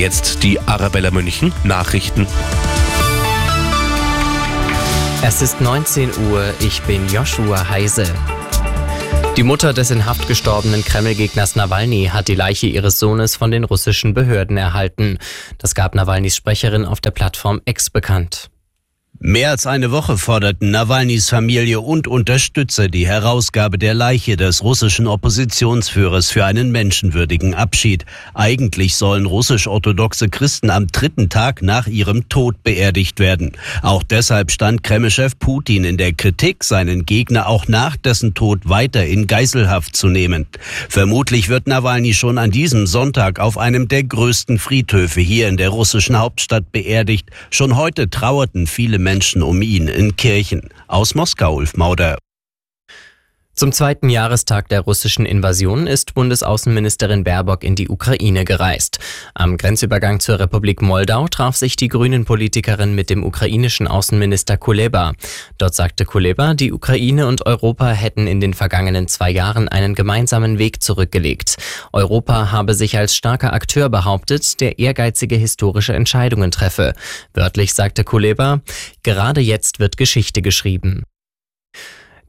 jetzt die Arabella München Nachrichten. Es ist 19 Uhr, ich bin Joshua Heise. Die Mutter des in Haft gestorbenen Kreml-Gegners Nawalny hat die Leiche ihres Sohnes von den russischen Behörden erhalten. Das gab Nawalnys Sprecherin auf der Plattform X bekannt. Mehr als eine Woche forderten Nawalnys Familie und Unterstützer die Herausgabe der Leiche des russischen Oppositionsführers für einen menschenwürdigen Abschied. Eigentlich sollen russisch-orthodoxe Christen am dritten Tag nach ihrem Tod beerdigt werden. Auch deshalb stand Kremlchef Putin in der Kritik, seinen Gegner auch nach dessen Tod weiter in Geiselhaft zu nehmen. Vermutlich wird Nawalny schon an diesem Sonntag auf einem der größten Friedhöfe hier in der russischen Hauptstadt beerdigt. Schon heute trauerten viele Menschen Menschen um ihn in Kirchen. Aus Moskau, Ulf Mauder. Zum zweiten Jahrestag der russischen Invasion ist Bundesaußenministerin Baerbock in die Ukraine gereist. Am Grenzübergang zur Republik Moldau traf sich die Grünen-Politikerin mit dem ukrainischen Außenminister Kuleba. Dort sagte Kuleba, die Ukraine und Europa hätten in den vergangenen zwei Jahren einen gemeinsamen Weg zurückgelegt. Europa habe sich als starker Akteur behauptet, der ehrgeizige historische Entscheidungen treffe. Wörtlich sagte Kuleba, gerade jetzt wird Geschichte geschrieben.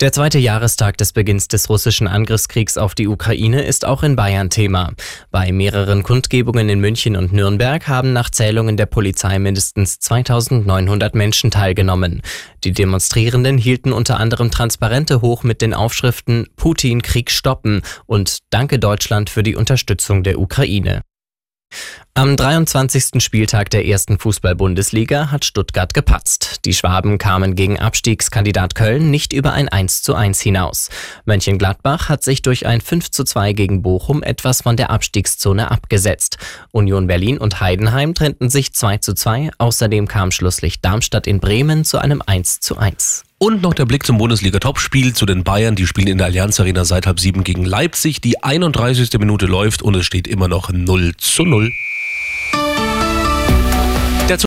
Der zweite Jahrestag des Beginns des russischen Angriffskriegs auf die Ukraine ist auch in Bayern Thema. Bei mehreren Kundgebungen in München und Nürnberg haben nach Zählungen der Polizei mindestens 2900 Menschen teilgenommen. Die Demonstrierenden hielten unter anderem Transparente hoch mit den Aufschriften Putin Krieg stoppen und Danke Deutschland für die Unterstützung der Ukraine. Am 23. Spieltag der ersten Fußball-Bundesliga hat Stuttgart gepatzt. Die Schwaben kamen gegen Abstiegskandidat Köln nicht über ein 1 zu 1 hinaus. Mönchengladbach hat sich durch ein 5 zu 2 gegen Bochum etwas von der Abstiegszone abgesetzt. Union Berlin und Heidenheim trennten sich 2 zu 2. Außerdem kam Schlusslicht Darmstadt in Bremen zu einem 1 zu 1. Und noch der Blick zum Bundesliga-Topspiel zu den Bayern. Die spielen in der Allianz Arena seit halb sieben gegen Leipzig. Die 31. Minute läuft und es steht immer noch 0 zu 0.